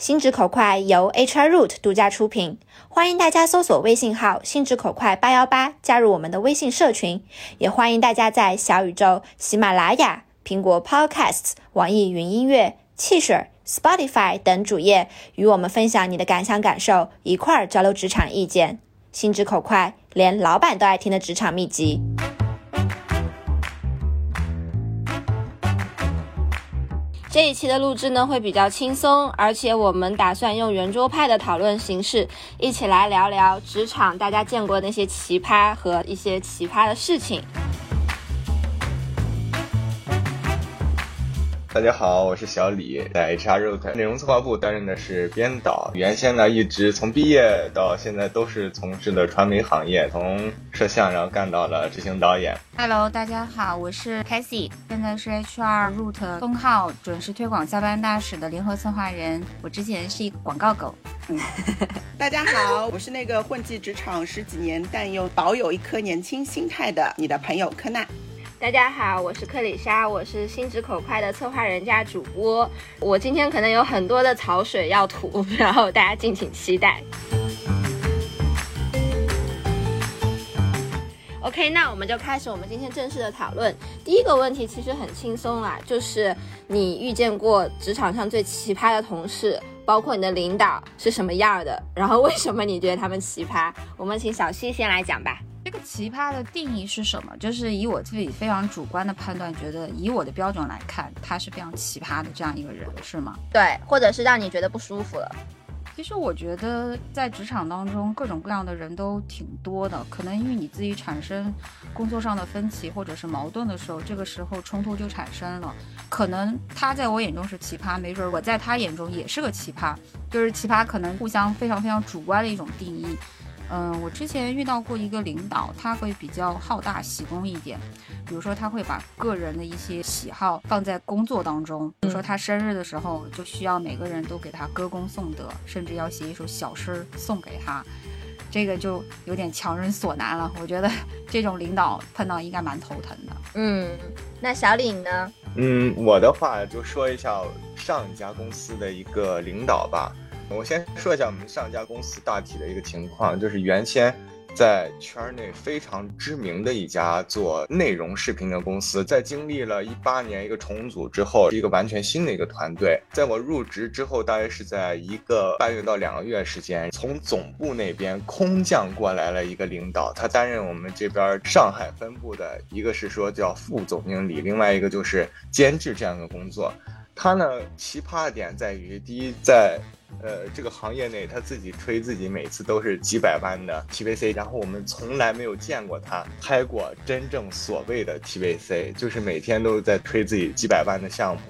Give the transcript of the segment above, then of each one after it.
心直口快由 HR Root 独家出品，欢迎大家搜索微信号“心直口快八幺八”加入我们的微信社群，也欢迎大家在小宇宙、喜马拉雅、苹果 Podcasts、网易云音乐、汽水、Spotify 等主页与我们分享你的感想感受，一块儿交流职场意见。心直口快，连老板都爱听的职场秘籍。这一期的录制呢会比较轻松，而且我们打算用圆桌派的讨论形式，一起来聊聊职场大家见过那些奇葩和一些奇葩的事情。大家好，我是小李，在 HR Root 内容策划部担任的是编导。原先呢，一直从毕业到现在都是从事的传媒行业，从摄像然后干到了执行导演。Hello，大家好，我是 Cassie，现在是 HR Root 封号准时推广加班大使的联合策划人。我之前是一个广告狗。嗯，大家好，我是那个混迹职场十几年但又保有一颗年轻心态的你的朋友柯娜。大家好，我是克里莎，我是心直口快的策划人加主播。我今天可能有很多的槽水要吐，然后大家敬请期待。OK，那我们就开始我们今天正式的讨论。第一个问题其实很轻松啦，就是你遇见过职场上最奇葩的同事，包括你的领导是什么样的？然后为什么你觉得他们奇葩？我们请小西先来讲吧。这个奇葩的定义是什么？就是以我自己非常主观的判断，觉得以我的标准来看，他是非常奇葩的这样一个人，是吗？对，或者是让你觉得不舒服了。其实我觉得在职场当中，各种各样的人都挺多的。可能因为你自己产生工作上的分歧或者是矛盾的时候，这个时候冲突就产生了。可能他在我眼中是奇葩，没准我在他眼中也是个奇葩。就是奇葩，可能互相非常非常主观的一种定义。嗯，我之前遇到过一个领导，他会比较好大喜功一点，比如说他会把个人的一些喜好放在工作当中，比如说他生日的时候就需要每个人都给他歌功颂德，甚至要写一首小诗送给他，这个就有点强人所难了。我觉得 这种领导碰到应该蛮头疼的。嗯，那小李呢？嗯，我的话就说一下上一家公司的一个领导吧。我先说一下我们上家公司大体的一个情况，就是原先在圈内非常知名的一家做内容视频的公司，在经历了一八年一个重组之后，是一个完全新的一个团队。在我入职之后，大约是在一个半月到两个月时间，从总部那边空降过来了一个领导，他担任我们这边上海分部的一个是说叫副总经理，另外一个就是监制这样的工作。他呢奇葩的点在于，第一在。呃，这个行业内他自己吹自己每次都是几百万的 TVC，然后我们从来没有见过他拍过真正所谓的 TVC，就是每天都在吹自己几百万的项目。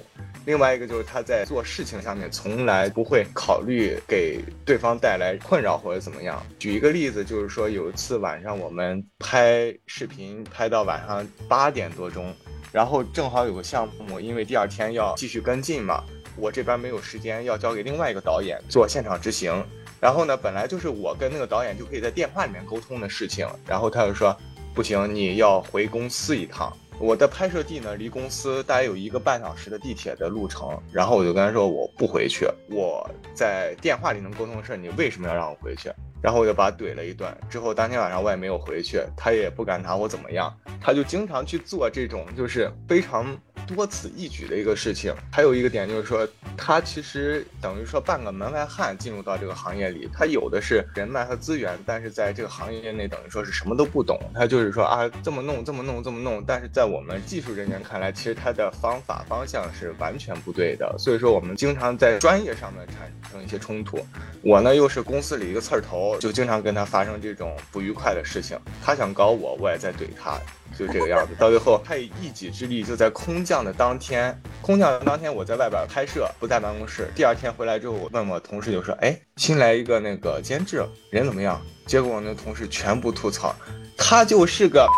另外一个就是他在做事情上面从来不会考虑给对方带来困扰或者怎么样。举一个例子，就是说有一次晚上我们拍视频拍到晚上八点多钟，然后正好有个项目，因为第二天要继续跟进嘛。我这边没有时间，要交给另外一个导演做现场执行。然后呢，本来就是我跟那个导演就可以在电话里面沟通的事情。然后他就说，不行，你要回公司一趟。我的拍摄地呢，离公司大概有一个半小时的地铁的路程。然后我就跟他说，我不回去。我在电话里能沟通的事，你为什么要让我回去？然后我就把他怼了一顿。之后当天晚上我也没有回去，他也不敢拿我怎么样。他就经常去做这种，就是非常。多此一举的一个事情，还有一个点就是说，他其实等于说半个门外汉进入到这个行业里，他有的是人脉和资源，但是在这个行业内等于说是什么都不懂。他就是说啊，这么弄，这么弄，这么弄，但是在我们技术人员看来，其实他的方法方向是完全不对的。所以说，我们经常在专业上面产生一些冲突。我呢又是公司里一个刺儿头，就经常跟他发生这种不愉快的事情。他想搞我，我也在怼他。就这个样子，到最后他以一己之力，就在空降的当天，空降的当天，我在外边拍摄，不在办公室。第二天回来之后，我问我同事就说：“哎，新来一个那个监制，人怎么样？”结果我那同事全部吐槽，他就是个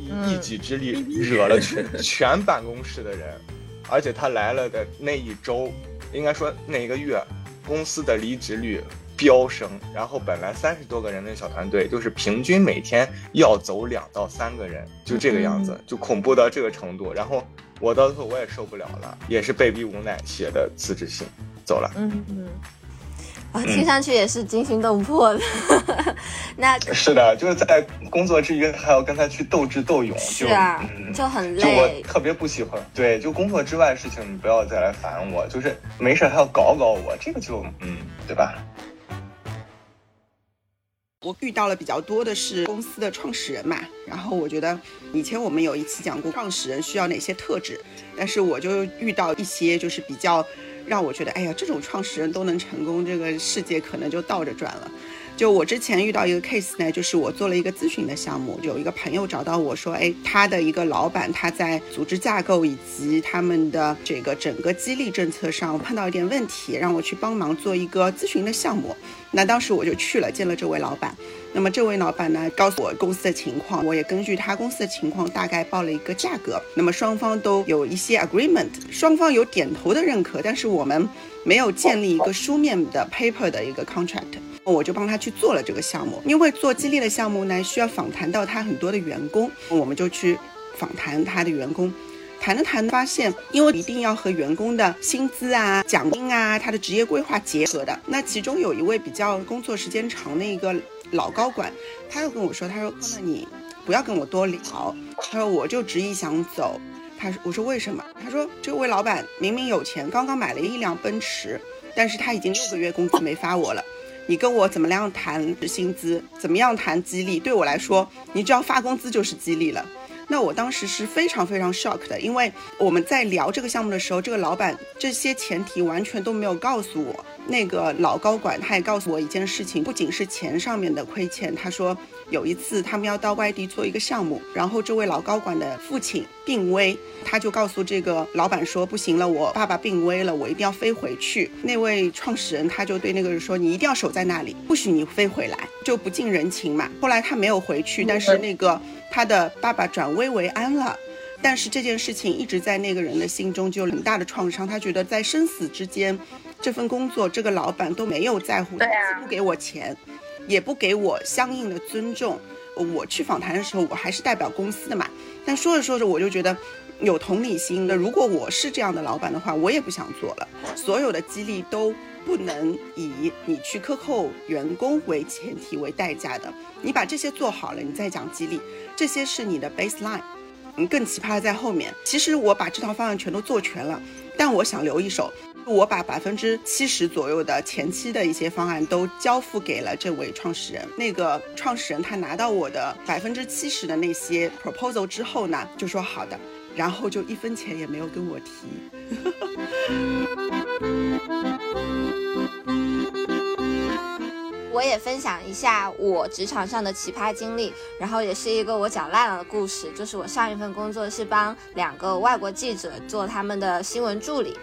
以一己之力惹了全 全办公室的人，而且他来了的那一周，应该说那一个月，公司的离职率。飙升，然后本来三十多个人的小团队，就是平均每天要走两到三个人，就这个样子，就恐怖到这个程度。然后我到最后我也受不了了，也是被逼无奈写的辞职信，走了。嗯嗯。啊，听上去也是惊心动魄的。那是的，就是在工作之余还要跟他去斗智斗勇，是啊，就很累。就我特别不喜欢，对，就工作之外的事情你不要再来烦我，就是没事还要搞搞我，这个就嗯，对吧？我遇到了比较多的是公司的创始人嘛，然后我觉得以前我们有一期讲过创始人需要哪些特质，但是我就遇到一些就是比较让我觉得，哎呀，这种创始人都能成功，这个世界可能就倒着转了。就我之前遇到一个 case 呢，就是我做了一个咨询的项目，有一个朋友找到我说，哎，他的一个老板他在组织架构以及他们的这个整个激励政策上碰到一点问题，让我去帮忙做一个咨询的项目。那当时我就去了，见了这位老板。那么这位老板呢，告诉我公司的情况，我也根据他公司的情况大概报了一个价格。那么双方都有一些 agreement，双方有点头的认可，但是我们没有建立一个书面的 paper 的一个 contract。我就帮他去做了这个项目，因为做激励的项目呢，需要访谈到他很多的员工，我们就去访谈他的员工。谈了谈，发现因为一定要和员工的薪资啊、奖金啊、他的职业规划结合的。那其中有一位比较工作时间长的一个老高管，他又跟我说：“他说，那你不要跟我多聊。他说，我就执意想走。他说，我说为什么？他说，这位老板明明有钱，刚刚买了一辆奔驰，但是他已经六个月工资没发我了。你跟我怎么样谈薪资？怎么样谈激励？对我来说，你只要发工资就是激励了。”那我当时是非常非常 shock 的，因为我们在聊这个项目的时候，这个老板这些前提完全都没有告诉我。那个老高管他也告诉我一件事情，不仅是钱上面的亏欠，他说有一次他们要到外地做一个项目，然后这位老高管的父亲病危，他就告诉这个老板说不行了，我爸爸病危了，我一定要飞回去。那位创始人他就对那个人说，你一定要守在那里，不许你飞回来，就不近人情嘛。后来他没有回去，但是那个。他的爸爸转危为安了，但是这件事情一直在那个人的心中就有很大的创伤。他觉得在生死之间，这份工作这个老板都没有在乎，不给我钱，也不给我相应的尊重。我去访谈的时候，我还是代表公司的嘛。但说着说着，我就觉得有同理心的。如果我是这样的老板的话，我也不想做了。所有的激励都。不能以你去克扣员工为前提为代价的，你把这些做好了，你再讲激励，这些是你的 baseline。嗯，更奇葩的在后面。其实我把这套方案全都做全了，但我想留一手，我把百分之七十左右的前期的一些方案都交付给了这位创始人。那个创始人他拿到我的百分之七十的那些 proposal 之后呢，就说好的，然后就一分钱也没有跟我提。我也分享一下我职场上的奇葩经历，然后也是一个我讲烂了的故事。就是我上一份工作是帮两个外国记者做他们的新闻助理，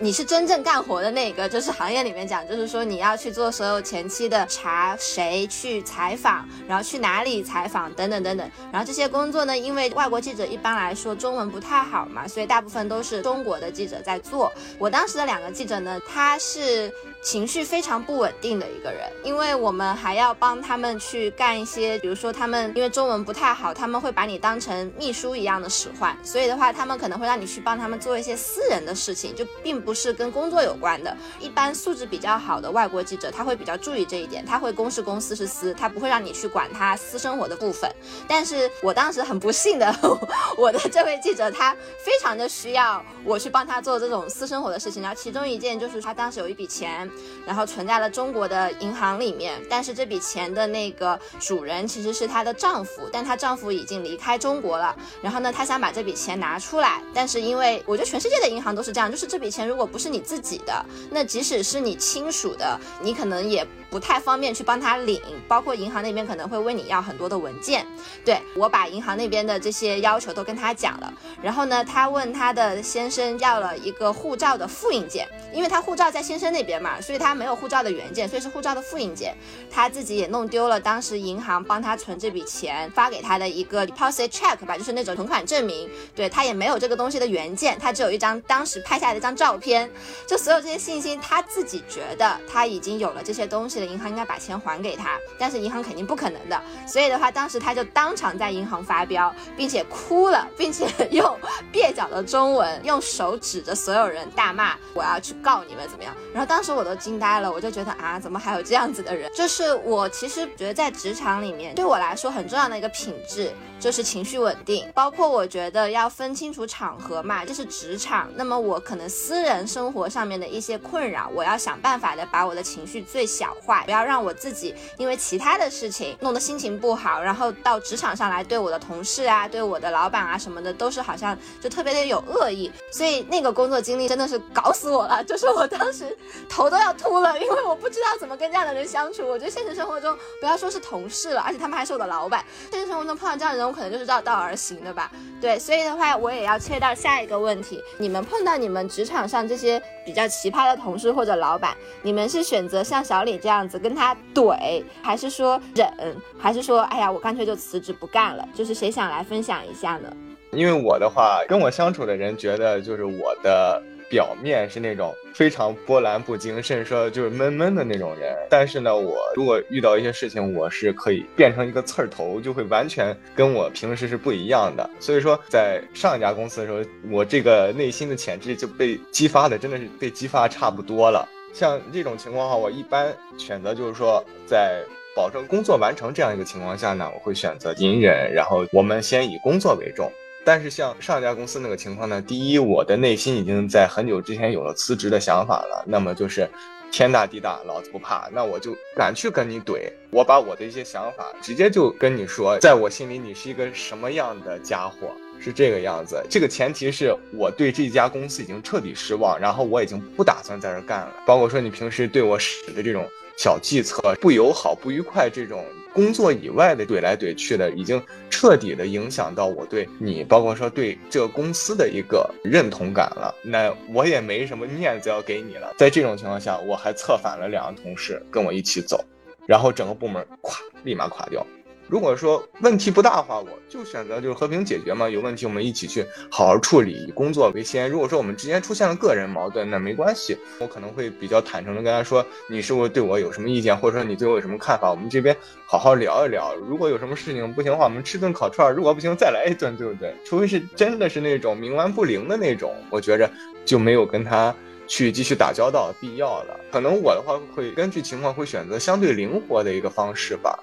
你是真正干活的那个，就是行业里面讲，就是说你要去做所有前期的查谁去采访，然后去哪里采访等等等等。然后这些工作呢，因为外国记者一般来说中文不太好嘛，所以大部分都是中国的记者在做。我当时的两个记者呢，他是。情绪非常不稳定的一个人，因为因为我们还要帮他们去干一些，比如说他们因为中文不太好，他们会把你当成秘书一样的使唤，所以的话，他们可能会让你去帮他们做一些私人的事情，就并不是跟工作有关的。一般素质比较好的外国记者，他会比较注意这一点，他会公是公，私是私，他不会让你去管他私生活的部分。但是我当时很不幸的，我的这位记者他非常的需要我去帮他做这种私生活的事情，然后其中一件就是他当时有一笔钱。然后存在了中国的银行里面，但是这笔钱的那个主人其实是她的丈夫，但她丈夫已经离开中国了。然后呢，她想把这笔钱拿出来，但是因为我觉得全世界的银行都是这样，就是这笔钱如果不是你自己的，那即使是你亲属的，你可能也。不太方便去帮他领，包括银行那边可能会问你要很多的文件。对我把银行那边的这些要求都跟他讲了，然后呢，他问他的先生要了一个护照的复印件，因为他护照在先生那边嘛，所以他没有护照的原件，所以是护照的复印件。他自己也弄丢了，当时银行帮他存这笔钱发给他的一个 deposit check 吧，就是那种存款证明。对他也没有这个东西的原件，他只有一张当时拍下来的一张照片。就所有这些信息，他自己觉得他已经有了这些东西。了银行应该把钱还给他，但是银行肯定不可能的，所以的话，当时他就当场在银行发飙，并且哭了，并且用蹩脚的中文用手指着所有人大骂：“我要去告你们怎么样？”然后当时我都惊呆了，我就觉得啊，怎么还有这样子的人？就是我其实觉得在职场里面，对我来说很重要的一个品质。就是情绪稳定，包括我觉得要分清楚场合嘛，这是职场。那么我可能私人生活上面的一些困扰，我要想办法的把我的情绪最小化，不要让我自己因为其他的事情弄得心情不好，然后到职场上来对我的同事啊、对我的老板啊什么的，都是好像就特别的有恶意。所以那个工作经历真的是搞死我了，就是我当时头都要秃了，因为我不知道怎么跟这样的人相处。我觉得现实生活中不要说是同事了，而且他们还是我的老板，现实生活中碰到这样的人。可能就是绕道而行的吧，对，所以的话，我也要切到下一个问题：你们碰到你们职场上这些比较奇葩的同事或者老板，你们是选择像小李这样子跟他怼，还是说忍，还是说，哎呀，我干脆就辞职不干了？就是谁想来分享一下呢？因为我的话，跟我相处的人觉得，就是我的。表面是那种非常波澜不惊，甚至说就是闷闷的那种人。但是呢，我如果遇到一些事情，我是可以变成一个刺儿头，就会完全跟我平时是不一样的。所以说，在上一家公司的时候，我这个内心的潜质就被激发的，真的是被激发差不多了。像这种情况的话，我一般选择就是说，在保证工作完成这样一个情况下呢，我会选择隐忍，然后我们先以工作为重。但是像上一家公司那个情况呢，第一，我的内心已经在很久之前有了辞职的想法了。那么就是天大地大，老子不怕，那我就敢去跟你怼。我把我的一些想法直接就跟你说，在我心里你是一个什么样的家伙，是这个样子。这个前提是我对这家公司已经彻底失望，然后我已经不打算在这干了。包括说你平时对我使的这种小计策，不友好、不愉快这种。工作以外的怼来怼去的，已经彻底的影响到我对你，包括说对这个公司的一个认同感了。那我也没什么面子要给你了。在这种情况下，我还策反了两个同事跟我一起走，然后整个部门垮立马垮掉。如果说问题不大的话，我就选择就是和平解决嘛。有问题我们一起去好好处理，以工作为先。如果说我们之间出现了个人矛盾，那没关系，我可能会比较坦诚的跟他说，你是不是对我有什么意见，或者说你对我有什么看法？我们这边好好聊一聊。如果有什么事情不行的话，我们吃顿烤串；如果不行，再来一顿，对不对？除非是真的是那种冥顽不灵的那种，我觉着就没有跟他去继续打交道必要了。可能我的话会根据情况会选择相对灵活的一个方式吧。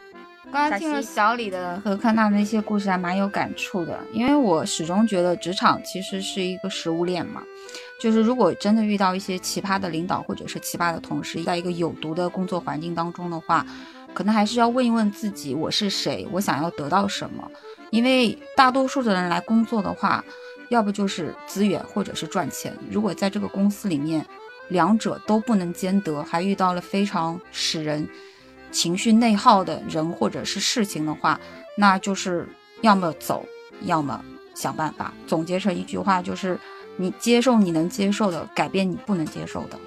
刚刚听了小李的和康纳那些故事，还蛮有感触的。因为我始终觉得职场其实是一个食物链嘛，就是如果真的遇到一些奇葩的领导或者是奇葩的同事，在一个有毒的工作环境当中的话，可能还是要问一问自己，我是谁，我想要得到什么。因为大多数的人来工作的话，要不就是资源，或者是赚钱。如果在这个公司里面，两者都不能兼得，还遇到了非常使人。情绪内耗的人或者是事情的话，那就是要么走，要么想办法。总结成一句话，就是你接受你能接受的，改变你不能接受的。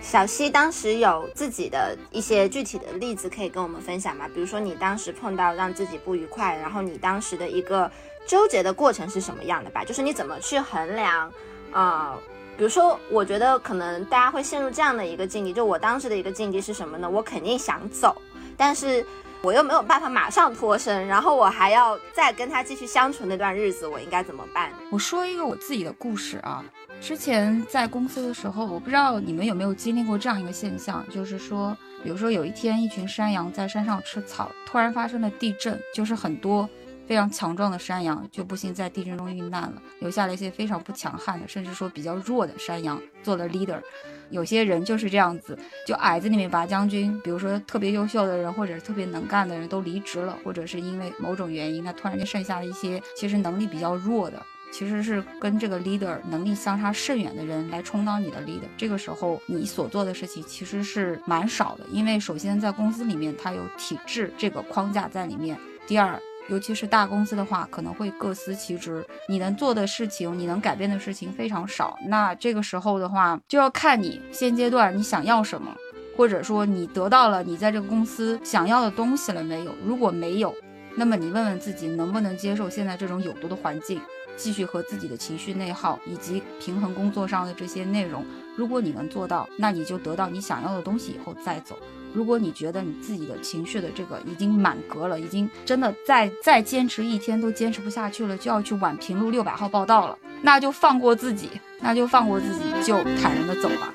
小溪当时有自己的一些具体的例子可以跟我们分享吗？比如说你当时碰到让自己不愉快，然后你当时的一个纠结的过程是什么样的吧？就是你怎么去衡量？啊，比如说，我觉得可能大家会陷入这样的一个境地，就我当时的一个境地是什么呢？我肯定想走，但是我又没有办法马上脱身，然后我还要再跟他继续相处那段日子，我应该怎么办？我说一个我自己的故事啊，之前在公司的时候，我不知道你们有没有经历过这样一个现象，就是说，比如说有一天一群山羊在山上吃草，突然发生了地震，就是很多。非常强壮的山羊就不幸在地震中遇难了，留下了一些非常不强悍的，甚至说比较弱的山羊做了 leader。有些人就是这样子，就矮子里面拔将军，比如说特别优秀的人或者是特别能干的人都离职了，或者是因为某种原因，那突然间剩下了一些其实能力比较弱的，其实是跟这个 leader 能力相差甚远的人来充当你的 leader。这个时候你所做的事情其实是蛮少的，因为首先在公司里面它有体制这个框架在里面，第二。尤其是大公司的话，可能会各司其职，你能做的事情，你能改变的事情非常少。那这个时候的话，就要看你现阶段你想要什么，或者说你得到了你在这个公司想要的东西了没有？如果没有，那么你问问自己能不能接受现在这种有毒的环境。继续和自己的情绪内耗以及平衡工作上的这些内容。如果你能做到，那你就得到你想要的东西以后再走。如果你觉得你自己的情绪的这个已经满格了，已经真的再再坚持一天都坚持不下去了，就要去宛平路六百号报道了，那就放过自己，那就放过自己，就坦然的走吧。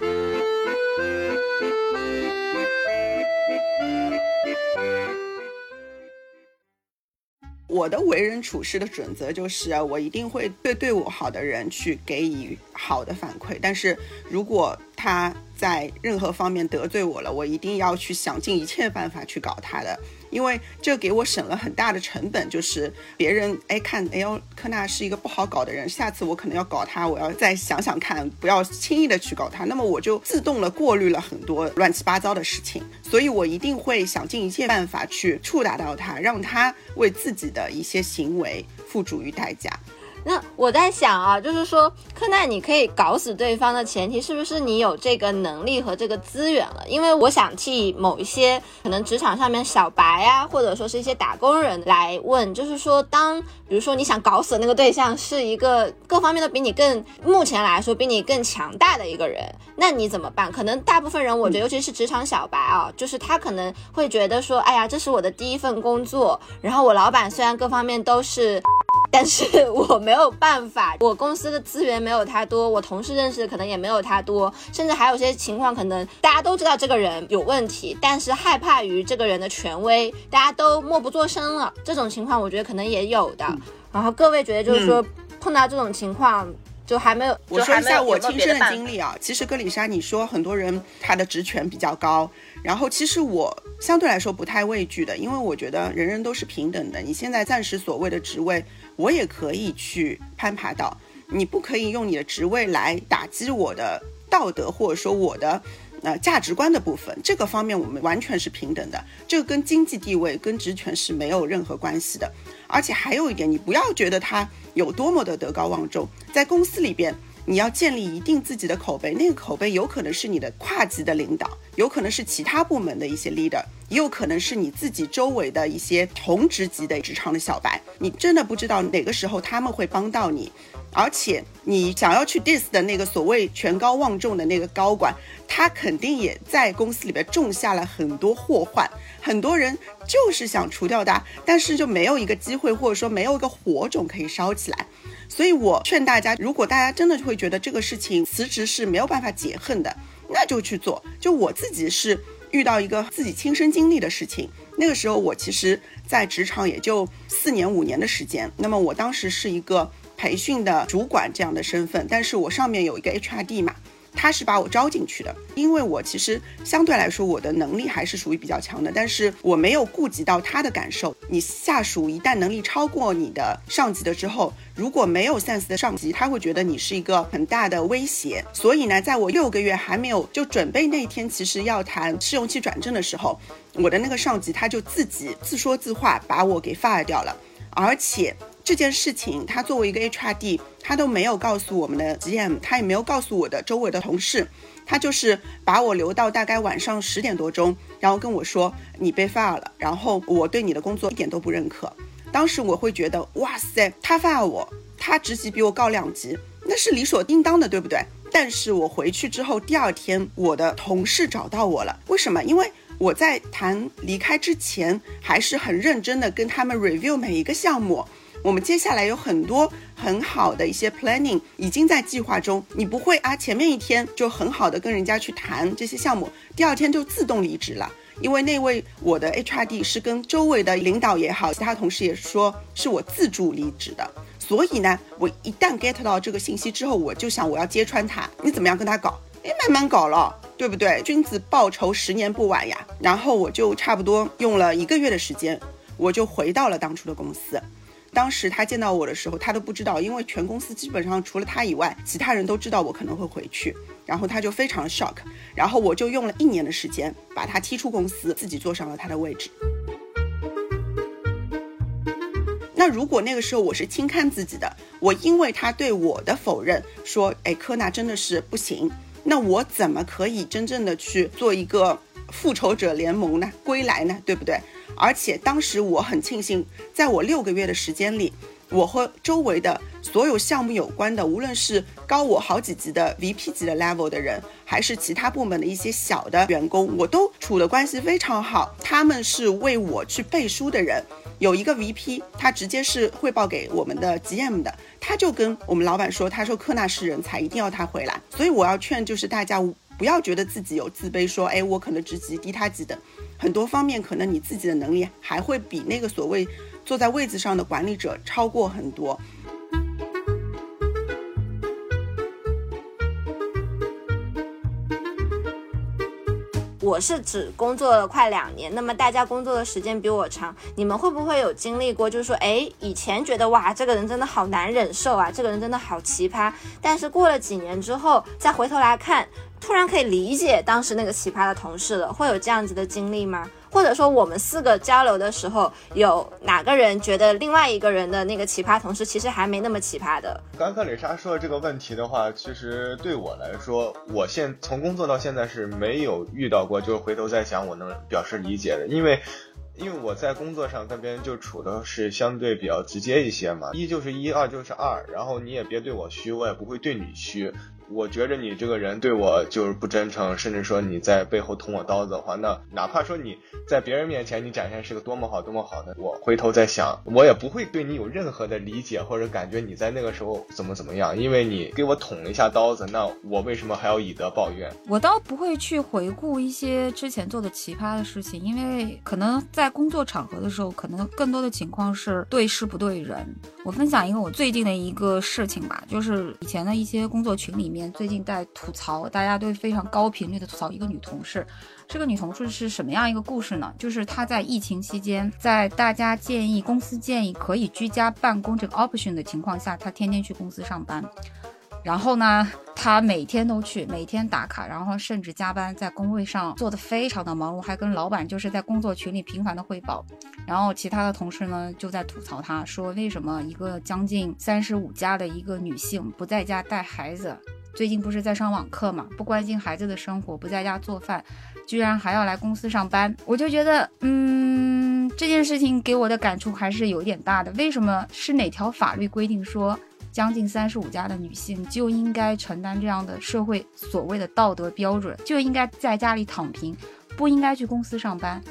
我的为人处事的准则就是，我一定会对对我好的人去给予好的反馈，但是如果他在任何方面得罪我了，我一定要去想尽一切办法去搞他的。因为这给我省了很大的成本，就是别人哎看哎呦科纳是一个不好搞的人，下次我可能要搞他，我要再想想看，不要轻易的去搞他，那么我就自动了过滤了很多乱七八糟的事情，所以我一定会想尽一切办法去触达到他，让他为自己的一些行为付诸于代价。那我在想啊，就是说，柯奈，你可以搞死对方的前提，是不是你有这个能力和这个资源了？因为我想替某一些可能职场上面小白啊，或者说是一些打工人来问，就是说，当比如说你想搞死的那个对象是一个各方面都比你更，目前来说比你更强大的一个人，那你怎么办？可能大部分人，我觉得尤其是职场小白啊，就是他可能会觉得说，哎呀，这是我的第一份工作，然后我老板虽然各方面都是。但是 我没有办法，我公司的资源没有他多，我同事认识的可能也没有他多，甚至还有些情况，可能大家都知道这个人有问题，但是害怕于这个人的权威，大家都默不作声了。这种情况，我觉得可能也有的。然后各位觉得，就是说碰到这种情况，就还没有。我说一下我亲身的经历啊，其实格里莎，你说很多人他的职权比较高，然后其实我相对来说不太畏惧的，因为我觉得人人都是平等的。你现在暂时所谓的职位。我也可以去攀爬到，你不可以用你的职位来打击我的道德，或者说我的呃价值观的部分。这个方面我们完全是平等的，这个跟经济地位、跟职权是没有任何关系的。而且还有一点，你不要觉得他有多么的德高望重，在公司里边。你要建立一定自己的口碑，那个口碑有可能是你的跨级的领导，有可能是其他部门的一些 leader，也有可能是你自己周围的一些同职级的职场的小白。你真的不知道哪个时候他们会帮到你，而且你想要去 diss 的那个所谓权高望重的那个高管，他肯定也在公司里边种下了很多祸患，很多人就是想除掉他，但是就没有一个机会，或者说没有一个火种可以烧起来。所以我劝大家，如果大家真的会觉得这个事情辞职是没有办法解恨的，那就去做。就我自己是遇到一个自己亲身经历的事情，那个时候我其实，在职场也就四年五年的时间。那么我当时是一个培训的主管这样的身份，但是我上面有一个 HRD 嘛。他是把我招进去的，因为我其实相对来说我的能力还是属于比较强的，但是我没有顾及到他的感受。你下属一旦能力超过你的上级的之后，如果没有 sense 的上级，他会觉得你是一个很大的威胁。所以呢，在我六个月还没有就准备那一天，其实要谈试用期转正的时候，我的那个上级他就自己自说自话把我给 fire 掉了，而且。这件事情，他作为一个 HRD，他都没有告诉我们的 GM，他也没有告诉我的周围的同事，他就是把我留到大概晚上十点多钟，然后跟我说你被 fire 了，然后我对你的工作一点都不认可。当时我会觉得，哇塞，他 fire 我，他职级比我高两级，那是理所应当的，对不对？但是我回去之后，第二天我的同事找到我了，为什么？因为我在谈离开之前，还是很认真的跟他们 review 每一个项目。我们接下来有很多很好的一些 planning 已经在计划中，你不会啊，前面一天就很好的跟人家去谈这些项目，第二天就自动离职了，因为那位我的 HRD 是跟周围的领导也好，其他同事也说是我自主离职的，所以呢，我一旦 get 到这个信息之后，我就想我要揭穿他，你怎么样跟他搞？哎，慢慢搞了，对不对？君子报仇十年不晚呀。然后我就差不多用了一个月的时间，我就回到了当初的公司。当时他见到我的时候，他都不知道，因为全公司基本上除了他以外，其他人都知道我可能会回去，然后他就非常 shock，然后我就用了一年的时间把他踢出公司，自己坐上了他的位置。那如果那个时候我是轻看自己的，我因为他对我的否认说，哎，科纳真的是不行，那我怎么可以真正的去做一个复仇者联盟呢？归来呢？对不对？而且当时我很庆幸，在我六个月的时间里，我和周围的所有项目有关的，无论是高我好几级的 VP 级的 level 的人，还是其他部门的一些小的员工，我都处的关系非常好。他们是为我去背书的人。有一个 VP，他直接是汇报给我们的 GM 的，他就跟我们老板说，他说科纳是人才，一定要他回来。所以我要劝就是大家不要觉得自己有自卑，说哎我可能职级低他级的，很多方面可能你自己的能力还会比那个所谓坐在位子上的管理者超过很多。我是只工作了快两年，那么大家工作的时间比我长，你们会不会有经历过？就是说，哎，以前觉得哇，这个人真的好难忍受啊，这个人真的好奇葩，但是过了几年之后，再回头来看。突然可以理解当时那个奇葩的同事了，会有这样子的经历吗？或者说我们四个交流的时候，有哪个人觉得另外一个人的那个奇葩同事其实还没那么奇葩的？刚刚李莎说的这个问题的话，其实对我来说，我现从工作到现在是没有遇到过，就是回头再想我能表示理解的，因为。因为我在工作上跟别人就处的是相对比较直接一些嘛，一就是一，二就是二，然后你也别对我虚，我也不会对你虚。我觉着你这个人对我就是不真诚，甚至说你在背后捅我刀子的话，那哪怕说你在别人面前你展现是个多么好多么好的，我回头再想，我也不会对你有任何的理解或者感觉你在那个时候怎么怎么样，因为你给我捅了一下刀子，那我为什么还要以德报怨？我倒不会去回顾一些之前做的奇葩的事情，因为可能在工作场合的时候，可能更多的情况是对事不对人。我分享一个我最近的一个事情吧，就是以前的一些工作群里面，最近在吐槽，大家都非常高频率的吐槽一个女同事。这个女同事是什么样一个故事呢？就是她在疫情期间，在大家建议公司建议可以居家办公这个 option 的情况下，她天天去公司上班。然后呢，他每天都去，每天打卡，然后甚至加班，在工位上做的非常的忙碌，还跟老板就是在工作群里频繁的汇报。然后其他的同事呢，就在吐槽他，说为什么一个将近三十五加的一个女性不在家带孩子，最近不是在上网课嘛，不关心孩子的生活，不在家做饭，居然还要来公司上班。我就觉得，嗯，这件事情给我的感触还是有点大的。为什么是哪条法律规定说？将近三十五加的女性就应该承担这样的社会所谓的道德标准，就应该在家里躺平，不应该去公司上班。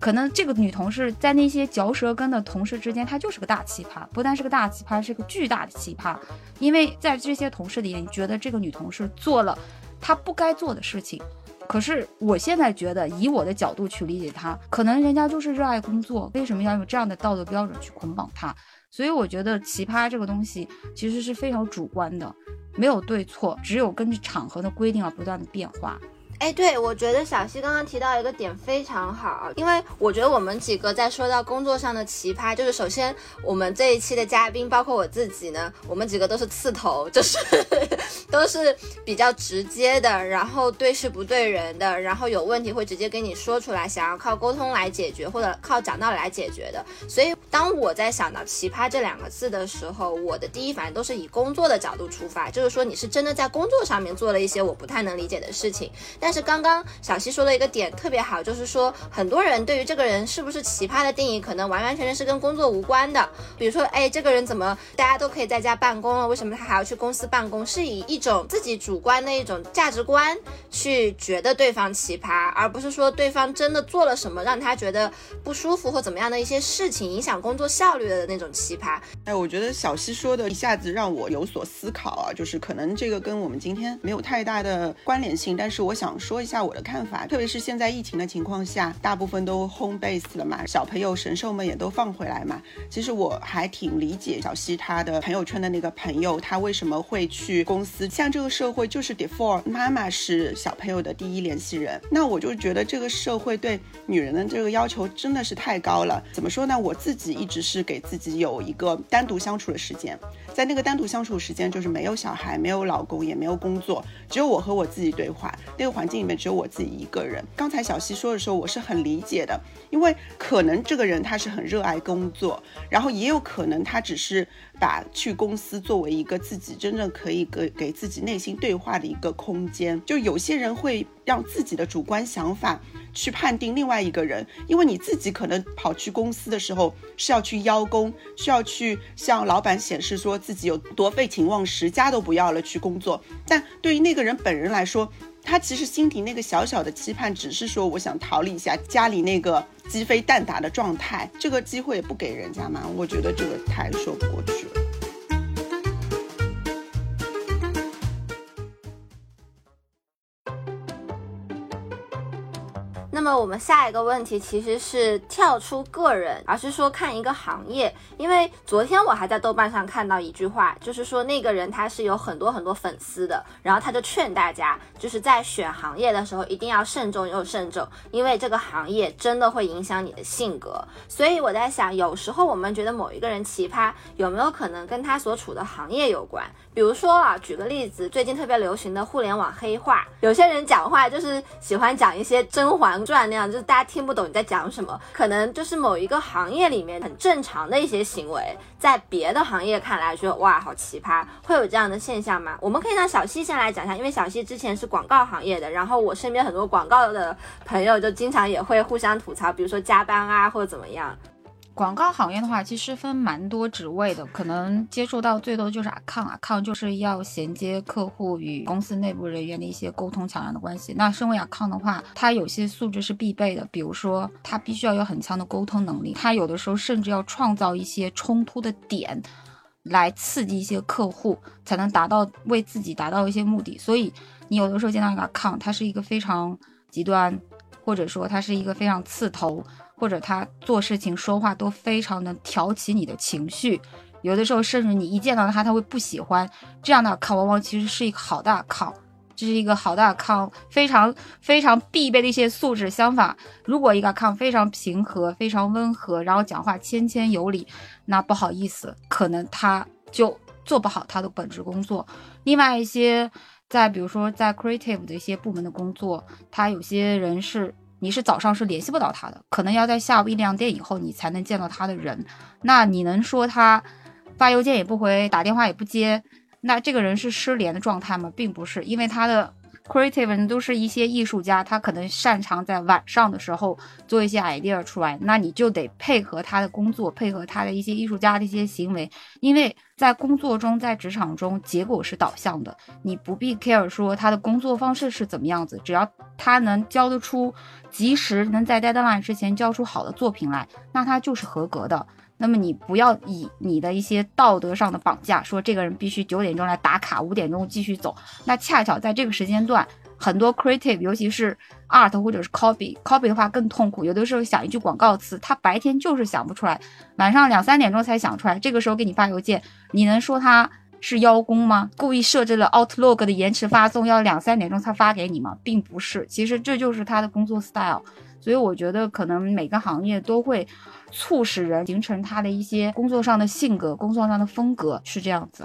可能这个女同事在那些嚼舌根的同事之间，她就是个大奇葩，不但是个大奇葩，是个巨大的奇葩。因为在这些同事里，你觉得这个女同事做了她不该做的事情，可是我现在觉得，以我的角度去理解她，可能人家就是热爱工作，为什么要用这样的道德标准去捆绑她？所以我觉得奇葩这个东西其实是非常主观的，没有对错，只有根据场合的规定而不断的变化。哎，对，我觉得小溪刚刚提到一个点非常好，因为我觉得我们几个在说到工作上的奇葩，就是首先我们这一期的嘉宾，包括我自己呢，我们几个都是刺头，就是 都是比较直接的，然后对事不对人的，然后有问题会直接跟你说出来，想要靠沟通来解决或者靠讲道理来解决的。所以当我在想到奇葩这两个字的时候，我的第一反应都是以工作的角度出发，就是说你是真的在工作上面做了一些我不太能理解的事情。但是刚刚小西说的一个点特别好，就是说很多人对于这个人是不是奇葩的定义，可能完完全全是跟工作无关的。比如说，哎，这个人怎么大家都可以在家办公了，为什么他还要去公司办公？是以一种自己主观的一种价值观去觉得对方奇葩，而不是说对方真的做了什么让他觉得不舒服或怎么样的一些事情影响工作效率的那种奇葩。哎，我觉得小西说的一下子让我有所思考啊，就是可能这个跟我们今天没有太大的关联性，但是我想说一下。我的看法，特别是现在疫情的情况下，大部分都 home base 了嘛，小朋友神兽们也都放回来嘛。其实我还挺理解小西他的朋友圈的那个朋友，他为什么会去公司。像这个社会就是 default，妈妈是小朋友的第一联系人。那我就觉得这个社会对女人的这个要求真的是太高了。怎么说呢？我自己一直是给自己有一个单独相处的时间，在那个单独相处时间，就是没有小孩，没有老公，也没有工作，只有我和我自己对话。那个环境里面。只有我自己一个人。刚才小溪说的时候，我是很理解的，因为可能这个人他是很热爱工作，然后也有可能他只是把去公司作为一个自己真正可以给给自己内心对话的一个空间。就有些人会让自己的主观想法去判定另外一个人，因为你自己可能跑去公司的时候是要去邀功，需要去向老板显示说自己有多废寝忘食，家都不要了去工作。但对于那个人本人来说，他其实心底那个小小的期盼，只是说我想逃离一下家里那个鸡飞蛋打的状态，这个机会不给人家嘛，我觉得这个太说不过去了。那么我们下一个问题其实是跳出个人，而是说看一个行业。因为昨天我还在豆瓣上看到一句话，就是说那个人他是有很多很多粉丝的，然后他就劝大家，就是在选行业的时候一定要慎重又慎重，因为这个行业真的会影响你的性格。所以我在想，有时候我们觉得某一个人奇葩，有没有可能跟他所处的行业有关？比如说啊，举个例子，最近特别流行的互联网黑话，有些人讲话就是喜欢讲一些《甄嬛传》那样，就是大家听不懂你在讲什么，可能就是某一个行业里面很正常的一些行为，在别的行业看来说哇好奇葩，会有这样的现象吗？我们可以让小西先来讲一下，因为小西之前是广告行业的，然后我身边很多广告的朋友就经常也会互相吐槽，比如说加班啊或者怎么样。广告行业的话，其实分蛮多职位的，可能接触到最多就是 account，account 就是要衔接客户与公司内部人员的一些沟通桥梁的关系。那身为 account 的话，他有些素质是必备的，比如说他必须要有很强的沟通能力，他有的时候甚至要创造一些冲突的点，来刺激一些客户，才能达到为自己达到一些目的。所以你有的时候见到一个 account，他是一个非常极端，或者说他是一个非常刺头。或者他做事情说话都非常的挑起你的情绪，有的时候甚至你一见到他他会不喜欢这样的抗，往往其实是一个好的抗，这是一个好的抗，非常非常必备的一些素质。相反，如果一个抗非常平和、非常温和，然后讲话谦谦有礼，那不好意思，可能他就做不好他的本职工作。另外一些在比如说在 creative 的一些部门的工作，他有些人是。你是早上是联系不到他的，可能要在下午一两点以后你才能见到他的人。那你能说他发邮件也不回，打电话也不接，那这个人是失联的状态吗？并不是，因为他的。Creative 都是一些艺术家，他可能擅长在晚上的时候做一些 idea 出来，那你就得配合他的工作，配合他的一些艺术家的一些行为，因为在工作中，在职场中，结果是导向的，你不必 care 说他的工作方式是怎么样子，只要他能交得出及时，能在 deadline 之前交出好的作品来，那他就是合格的。那么你不要以你的一些道德上的绑架，说这个人必须九点钟来打卡，五点钟继续走。那恰巧在这个时间段，很多 creative，尤其是 art 或者是 copy，copy 的话更痛苦。有的时候想一句广告词，他白天就是想不出来，晚上两三点钟才想出来。这个时候给你发邮件，你能说他是邀功吗？故意设置了 Outlook 的延迟发送，要两三点钟才发给你吗？并不是，其实这就是他的工作 style。所以我觉得可能每个行业都会促使人形成他的一些工作上的性格、工作上的风格，是这样子。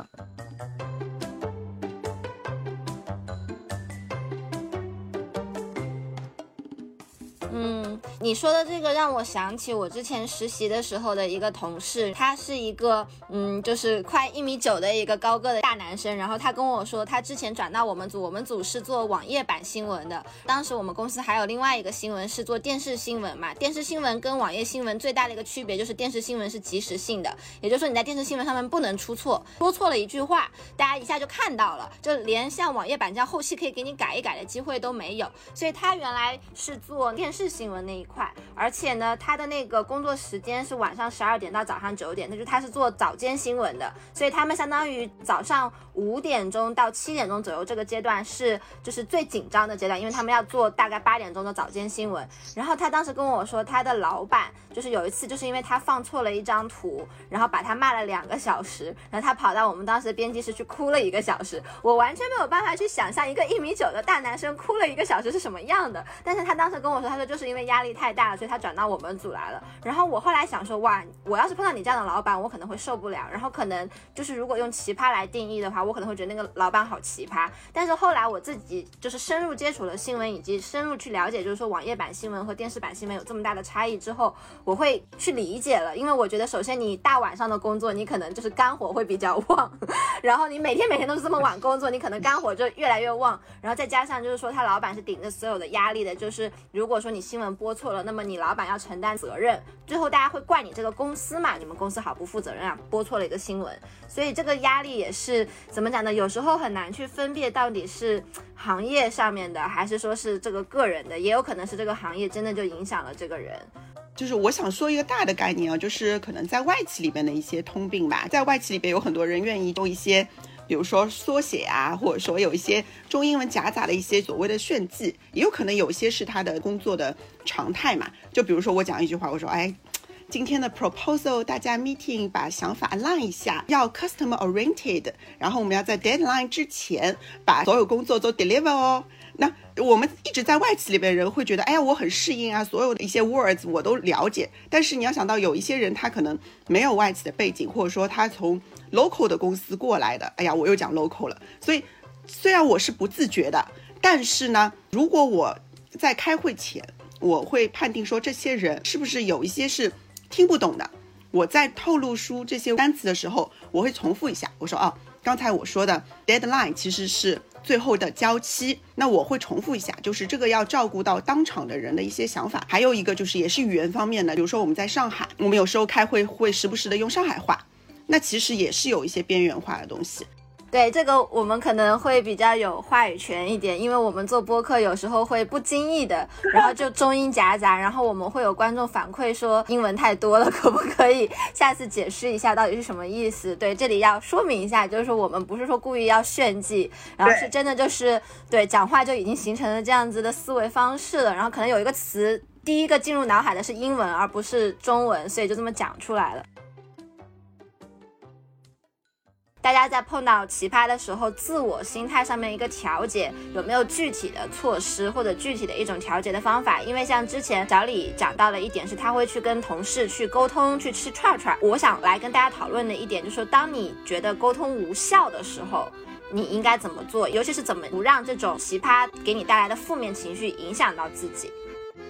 你说的这个让我想起我之前实习的时候的一个同事，他是一个嗯，就是快一米九的一个高个的大男生。然后他跟我说，他之前转到我们组，我们组是做网页版新闻的。当时我们公司还有另外一个新闻是做电视新闻嘛。电视新闻跟网页新闻最大的一个区别就是电视新闻是即时性的，也就是说你在电视新闻上面不能出错，说错了一句话，大家一下就看到了，就连像网页版这样后期可以给你改一改的机会都没有。所以他原来是做电视新闻那一。快，而且呢，他的那个工作时间是晚上十二点到早上九点，那就他是做早间新闻的，所以他们相当于早上五点钟到七点钟左右这个阶段是就是最紧张的阶段，因为他们要做大概八点钟的早间新闻。然后他当时跟我说，他的老板就是有一次就是因为他放错了一张图，然后把他骂了两个小时，然后他跑到我们当时的编辑室去哭了一个小时。我完全没有办法去想象一个一米九的大男生哭了一个小时是什么样的，但是他当时跟我说，他说就是因为压力。太大了，所以他转到我们组来了。然后我后来想说，哇，我要是碰到你这样的老板，我可能会受不了。然后可能就是如果用奇葩来定义的话，我可能会觉得那个老板好奇葩。但是后来我自己就是深入接触了新闻，以及深入去了解，就是说网页版新闻和电视版新闻有这么大的差异之后，我会去理解了。因为我觉得，首先你大晚上的工作，你可能就是肝火会比较旺，然后你每天每天都是这么晚工作，你可能肝火就越来越旺。然后再加上就是说，他老板是顶着所有的压力的，就是如果说你新闻播错了，那么你老板要承担责任，最后大家会怪你这个公司嘛？你们公司好不负责任啊，播错了一个新闻，所以这个压力也是怎么讲呢？有时候很难去分辨到底是行业上面的，还是说是这个个人的，也有可能是这个行业真的就影响了这个人。就是我想说一个大的概念啊，就是可能在外企里边的一些通病吧，在外企里边有很多人愿意用一些，比如说缩写啊，或者说有一些中英文夹杂的一些所谓的炫技，也有可能有些是他的工作的常态嘛。就比如说我讲一句话，我说哎，今天的 proposal 大家 meeting 把想法 align 一下，要 customer oriented，然后我们要在 deadline 之前把所有工作都 deliver 哦。那我们一直在外企里边，人会觉得，哎呀，我很适应啊，所有的一些 words 我都了解。但是你要想到，有一些人他可能没有外企的背景，或者说他从 local 的公司过来的。哎呀，我又讲 local 了。所以虽然我是不自觉的，但是呢，如果我在开会前，我会判定说这些人是不是有一些是听不懂的。我在透露出这些单词的时候，我会重复一下，我说哦，刚才我说的 deadline 其实是。最后的交期，那我会重复一下，就是这个要照顾到当场的人的一些想法，还有一个就是也是语言方面的，比如说我们在上海，我们有时候开会会时不时的用上海话，那其实也是有一些边缘化的东西。对这个，我们可能会比较有话语权一点，因为我们做播客有时候会不经意的，然后就中英夹杂，然后我们会有观众反馈说英文太多了，可不可以下次解释一下到底是什么意思？对，这里要说明一下，就是说我们不是说故意要炫技，然后是真的就是对讲话就已经形成了这样子的思维方式了，然后可能有一个词第一个进入脑海的是英文而不是中文，所以就这么讲出来了。大家在碰到奇葩的时候，自我心态上面一个调节，有没有具体的措施或者具体的一种调节的方法？因为像之前小李讲到了一点，是他会去跟同事去沟通，去吃串串。我想来跟大家讨论的一点，就是说，当你觉得沟通无效的时候，你应该怎么做？尤其是怎么不让这种奇葩给你带来的负面情绪影响到自己？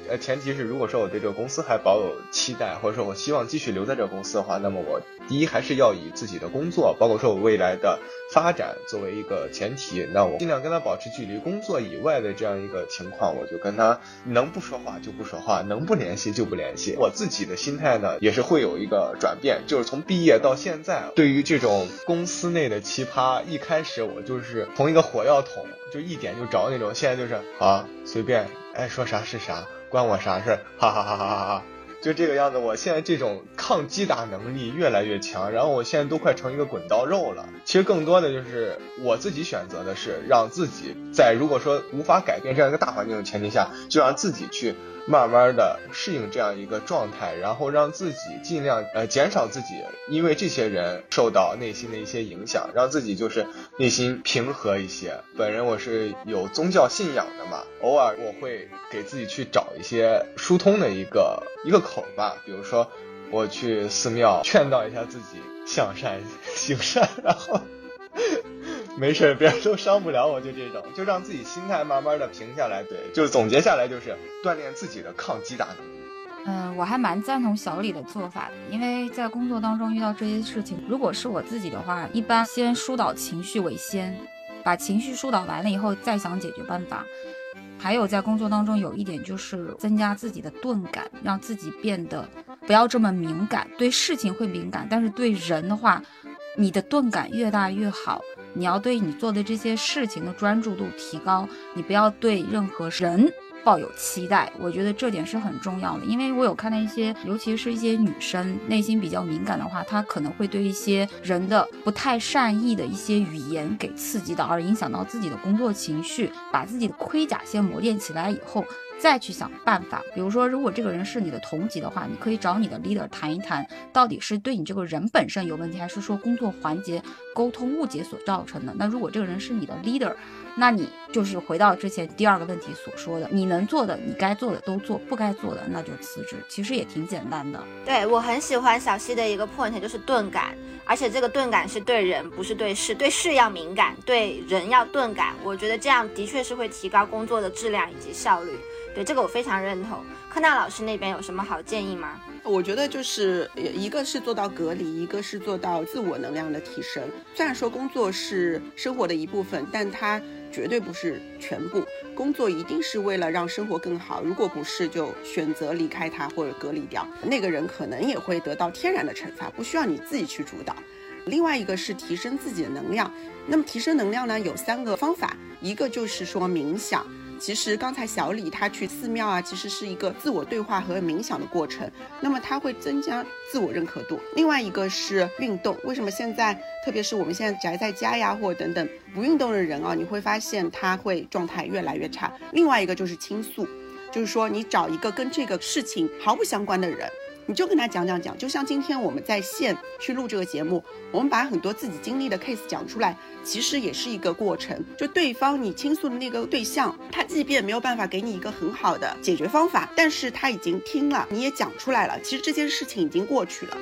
呃，前提是如果说我对这个公司还保有期待，或者说我希望继续留在这个公司的话，那么我第一还是要以自己的工作，包括说我未来的发展作为一个前提。那我尽量跟他保持距离，工作以外的这样一个情况，我就跟他能不说话就不说话，能不联系就不联系。我自己的心态呢，也是会有一个转变，就是从毕业到现在，对于这种公司内的奇葩，一开始我就是从一个火药桶，就一点就着那种，现在就是啊，随便爱说啥是啥。关我啥事儿？哈哈哈哈哈哈！就这个样子，我现在这种抗击打能力越来越强，然后我现在都快成一个滚刀肉了。其实更多的就是我自己选择的是让自己在如果说无法改变这样一个大环境的前提下，就让自己去。慢慢的适应这样一个状态，然后让自己尽量呃减少自己因为这些人受到内心的一些影响，让自己就是内心平和一些。本人我是有宗教信仰的嘛，偶尔我会给自己去找一些疏通的一个一个口吧，比如说我去寺庙劝导一下自己向善行善，然后。没事，别人都伤不了我，就这种，就让自己心态慢慢的平下来。对，就是总结下来就是锻炼自己的抗击打能力。嗯，我还蛮赞同小李的做法的，因为在工作当中遇到这些事情，如果是我自己的话，一般先疏导情绪为先，把情绪疏导完了以后再想解决办法。还有在工作当中有一点就是增加自己的钝感，让自己变得不要这么敏感，对事情会敏感，但是对人的话，你的钝感越大越好。你要对你做的这些事情的专注度提高，你不要对任何人抱有期待。我觉得这点是很重要的，因为我有看到一些，尤其是一些女生内心比较敏感的话，她可能会对一些人的不太善意的一些语言给刺激到，而影响到自己的工作情绪，把自己的盔甲先磨练起来以后。再去想办法，比如说，如果这个人是你的同级的话，你可以找你的 leader 谈一谈，到底是对你这个人本身有问题，还是说工作环节沟通误解所造成的。那如果这个人是你的 leader，那你就是回到之前第二个问题所说的，你能做的，你该做的都做，不该做的那就辞职，其实也挺简单的。对我很喜欢小溪的一个 point 就是钝感，而且这个钝感是对人，不是对事，对事要敏感，对人要钝感。我觉得这样的确是会提高工作的质量以及效率。对这个我非常认同，柯娜老师那边有什么好建议吗？我觉得就是一个是做到隔离，一个是做到自我能量的提升。虽然说工作是生活的一部分，但它绝对不是全部。工作一定是为了让生活更好，如果不是，就选择离开它或者隔离掉。那个人可能也会得到天然的惩罚，不需要你自己去主导。另外一个是提升自己的能量。那么提升能量呢，有三个方法，一个就是说冥想。其实刚才小李他去寺庙啊，其实是一个自我对话和冥想的过程。那么他会增加自我认可度。另外一个是运动。为什么现在，特别是我们现在宅在家呀，或者等等不运动的人啊，你会发现他会状态越来越差。另外一个就是倾诉，就是说你找一个跟这个事情毫不相关的人。你就跟他讲讲讲，就像今天我们在线去录这个节目，我们把很多自己经历的 case 讲出来，其实也是一个过程。就对方你倾诉的那个对象，他即便没有办法给你一个很好的解决方法，但是他已经听了，你也讲出来了，其实这件事情已经过去了。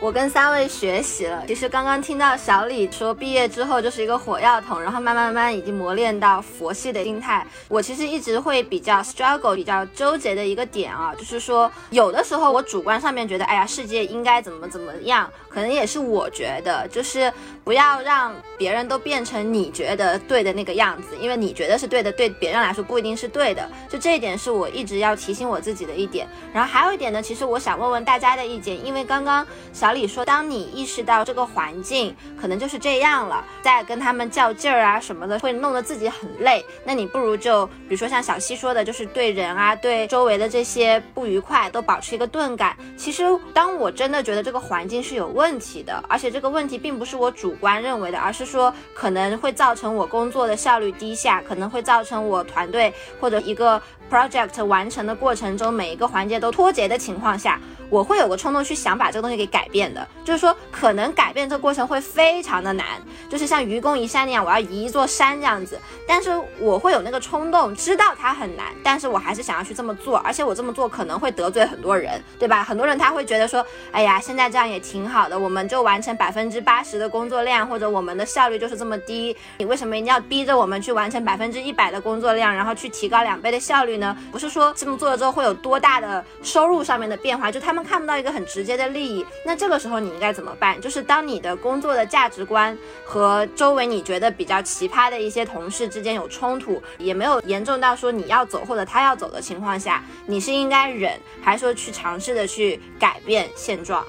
我跟三位学习了。其实刚刚听到小李说毕业之后就是一个火药桶，然后慢慢慢慢已经磨练到佛系的心态。我其实一直会比较 struggle，比较纠结的一个点啊，就是说有的时候我主观上面觉得，哎呀，世界应该怎么怎么样，可能也是我觉得，就是不要让别人都变成你觉得对的那个样子，因为你觉得是对的，对别人来说不一定是对的。就这一点是我一直要提醒我自己的一点。然后还有一点呢，其实我想问问大家的意见，因为刚刚小。李说：“当你意识到这个环境可能就是这样了，再跟他们较劲儿啊什么的，会弄得自己很累。那你不如就，比如说像小西说的，就是对人啊，对周围的这些不愉快都保持一个钝感。其实，当我真的觉得这个环境是有问问题的，而且这个问题并不是我主观认为的，而是说可能会造成我工作的效率低下，可能会造成我团队或者一个。” Project 完成的过程中，每一个环节都脱节的情况下，我会有个冲动去想把这个东西给改变的。就是说，可能改变这个过程会非常的难，就是像愚公移山那样，我要移一座山这样子。但是我会有那个冲动，知道它很难，但是我还是想要去这么做。而且我这么做可能会得罪很多人，对吧？很多人他会觉得说，哎呀，现在这样也挺好的，我们就完成百分之八十的工作量，或者我们的效率就是这么低，你为什么一定要逼着我们去完成百分之一百的工作量，然后去提高两倍的效率？呢，不是说这么做了之后会有多大的收入上面的变化，就他们看不到一个很直接的利益。那这个时候你应该怎么办？就是当你的工作的价值观和周围你觉得比较奇葩的一些同事之间有冲突，也没有严重到说你要走或者他要走的情况下，你是应该忍，还是说去尝试的去改变现状？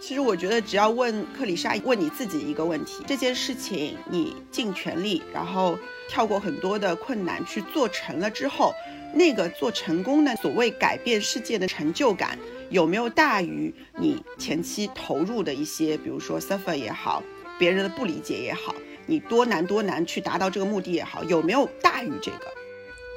其实我觉得，只要问克里莎，问你自己一个问题：这件事情你尽全力，然后跳过很多的困难去做成了之后，那个做成功的所谓改变世界的成就感，有没有大于你前期投入的一些，比如说 suffer 也好，别人的不理解也好，你多难多难去达到这个目的也好，有没有大于这个？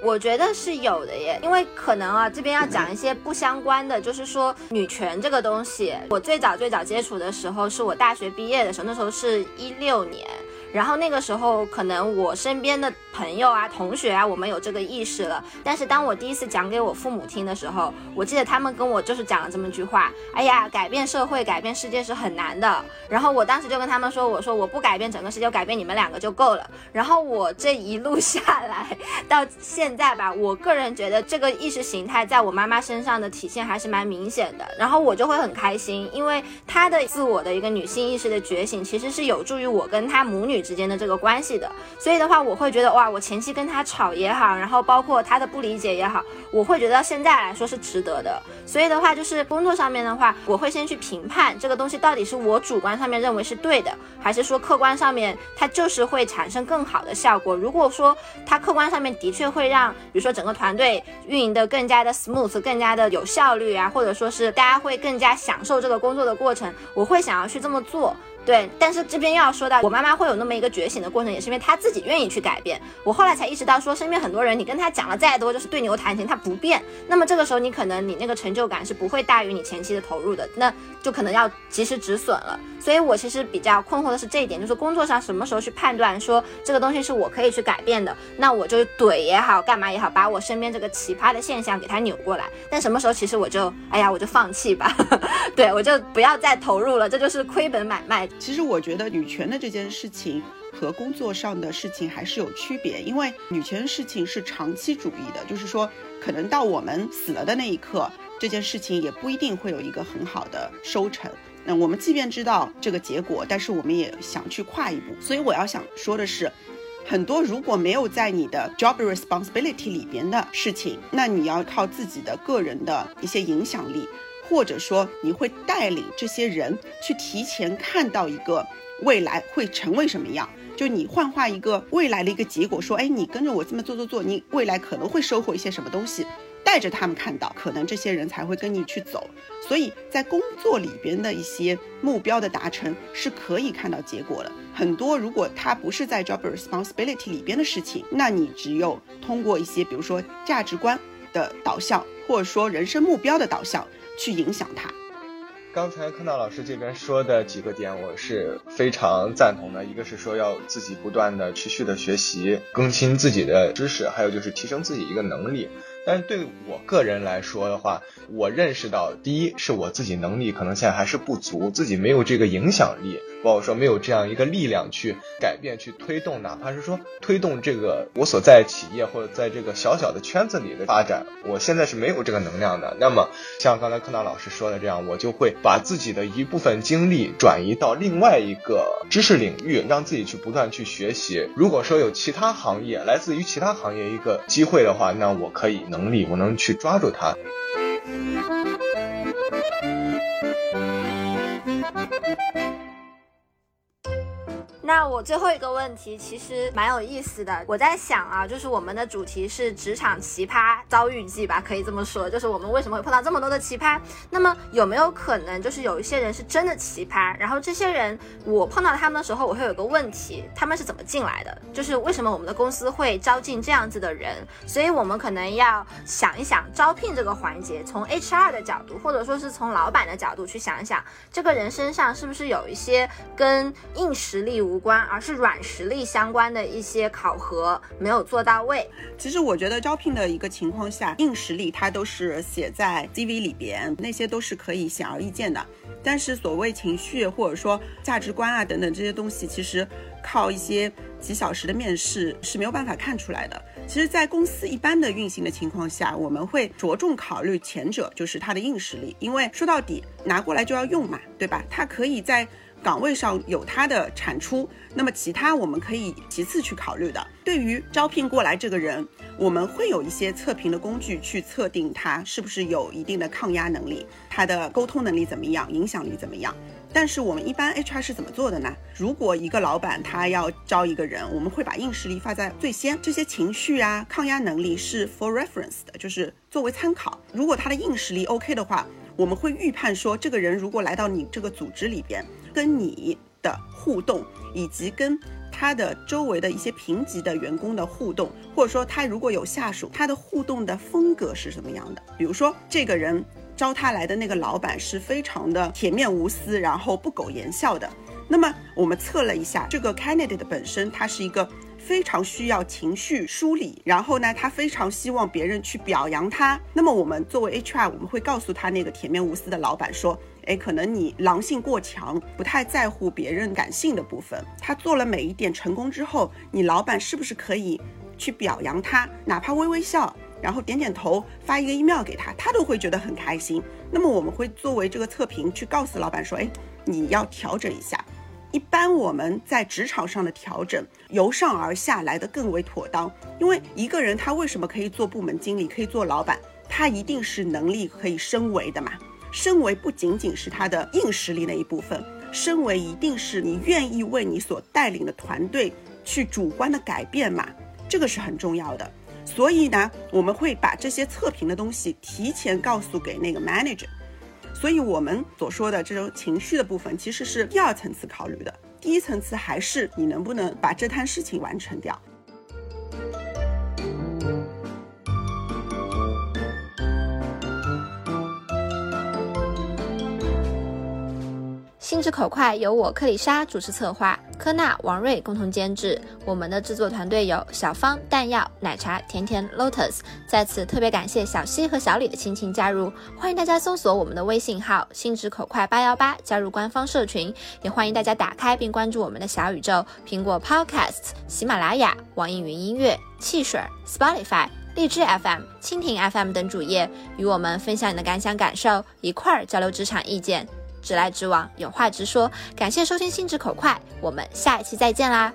我觉得是有的耶，因为可能啊，这边要讲一些不相关的，就是说女权这个东西，我最早最早接触的时候是我大学毕业的时候，那时候是一六年。然后那个时候，可能我身边的朋友啊、同学啊，我们有这个意识了。但是当我第一次讲给我父母听的时候，我记得他们跟我就是讲了这么一句话：“哎呀，改变社会、改变世界是很难的。”然后我当时就跟他们说：“我说我不改变整个世界，我改变你们两个就够了。”然后我这一路下来到现在吧，我个人觉得这个意识形态在我妈妈身上的体现还是蛮明显的。然后我就会很开心，因为她的自我的一个女性意识的觉醒，其实是有助于我跟她母女。之间的这个关系的，所以的话，我会觉得哇，我前期跟他吵也好，然后包括他的不理解也好，我会觉得现在来说是值得的。所以的话，就是工作上面的话，我会先去评判这个东西到底是我主观上面认为是对的，还是说客观上面它就是会产生更好的效果。如果说它客观上面的确会让，比如说整个团队运营的更加的 smooth，更加的有效率啊，或者说是大家会更加享受这个工作的过程，我会想要去这么做。对，但是这边又要说到，我妈妈会有那么一个觉醒的过程，也是因为她自己愿意去改变。我后来才意识到，说身边很多人，你跟他讲了再多，就是对牛弹琴，他不变。那么这个时候，你可能你那个成就感是不会大于你前期的投入的，那就可能要及时止损了。所以我其实比较困惑的是这一点，就是工作上什么时候去判断说这个东西是我可以去改变的，那我就怼也好，干嘛也好，把我身边这个奇葩的现象给它扭过来。但什么时候其实我就，哎呀，我就放弃吧，对我就不要再投入了，这就是亏本买卖。其实我觉得女权的这件事情，和工作上的事情还是有区别，因为女权事情是长期主义的，就是说，可能到我们死了的那一刻，这件事情也不一定会有一个很好的收成。那我们即便知道这个结果，但是我们也想去跨一步。所以我要想说的是，很多如果没有在你的 job responsibility 里边的事情，那你要靠自己的个人的一些影响力，或者说你会带领这些人去提前看到一个未来会成为什么样。就你幻化一个未来的一个结果，说，哎，你跟着我这么做做做，你未来可能会收获一些什么东西，带着他们看到，可能这些人才会跟你去走。所以在工作里边的一些目标的达成是可以看到结果的。很多如果它不是在 job responsibility 里边的事情，那你只有通过一些，比如说价值观的导向，或者说人生目标的导向去影响他。刚才看到老师这边说的几个点，我是非常赞同的。一个是说要自己不断的持续的学习，更新自己的知识，还有就是提升自己一个能力。但是对我个人来说的话，我认识到，第一是我自己能力可能现在还是不足，自己没有这个影响力，包括说没有这样一个力量去改变、去推动，哪怕是说推动这个我所在企业或者在这个小小的圈子里的发展，我现在是没有这个能量的。那么像刚才柯南老师说的这样，我就会把自己的一部分精力转移到另外一个知识领域，让自己去不断去学习。如果说有其他行业来自于其他行业一个机会的话，那我可以能力，我能去抓住它。那我最后一个问题其实蛮有意思的，我在想啊，就是我们的主题是职场奇葩遭遇记吧，可以这么说，就是我们为什么会碰到这么多的奇葩？那么有没有可能就是有一些人是真的奇葩，然后这些人我碰到他们的时候，我会有个问题，他们是怎么进来的？就是为什么我们的公司会招进这样子的人？所以我们可能要想一想招聘这个环节，从 HR 的角度，或者说是从老板的角度去想一想，这个人身上是不是有一些跟硬实力无。无关，而是软实力相关的一些考核没有做到位。其实我觉得招聘的一个情况下，硬实力它都是写在 CV 里边，那些都是可以显而易见的。但是所谓情绪或者说价值观啊等等这些东西，其实靠一些几小时的面试是没有办法看出来的。其实，在公司一般的运行的情况下，我们会着重考虑前者，就是他的硬实力，因为说到底拿过来就要用嘛，对吧？他可以在。岗位上有它的产出，那么其他我们可以其次去考虑的。对于招聘过来这个人，我们会有一些测评的工具去测定他是不是有一定的抗压能力，他的沟通能力怎么样，影响力怎么样。但是我们一般 HR 是怎么做的呢？如果一个老板他要招一个人，我们会把硬实力放在最先，这些情绪啊、抗压能力是 for reference 的，就是作为参考。如果他的硬实力 OK 的话，我们会预判说，这个人如果来到你这个组织里边。跟你的互动，以及跟他的周围的一些评级的员工的互动，或者说他如果有下属，他的互动的风格是什么样的？比如说，这个人招他来的那个老板是非常的铁面无私，然后不苟言笑的。那么我们测了一下，这个 candidate 本身他是一个非常需要情绪梳理，然后呢，他非常希望别人去表扬他。那么我们作为 HR，我们会告诉他那个铁面无私的老板说。哎，可能你狼性过强，不太在乎别人感性的部分。他做了每一点成功之后，你老板是不是可以去表扬他？哪怕微微笑，然后点点头，发一个 email 给他，他都会觉得很开心。那么我们会作为这个测评去告诉老板说，哎，你要调整一下。一般我们在职场上的调整，由上而下来的更为妥当。因为一个人他为什么可以做部门经理，可以做老板，他一定是能力可以升维的嘛。升维不仅仅是他的硬实力那一部分，升维一定是你愿意为你所带领的团队去主观的改变嘛，这个是很重要的。所以呢，我们会把这些测评的东西提前告诉给那个 manager。所以我们所说的这种情绪的部分，其实是第二层次考虑的，第一层次还是你能不能把这摊事情完成掉。心直口快由我克里莎主持策划，科纳、王瑞共同监制。我们的制作团队有小芳、弹药、奶茶、甜甜、Lotus。在此特别感谢小西和小李的亲情加入，欢迎大家搜索我们的微信号“心直口快八幺八”加入官方社群，也欢迎大家打开并关注我们的小宇宙、苹果 Podcast、喜马拉雅、网易云音乐、汽水、Spotify、荔枝 FM、蜻蜓 FM 等主页，与我们分享你的感想感受，一块儿交流职场意见。直来直往有话直说。感谢收听心直口快我们下一期再见啦。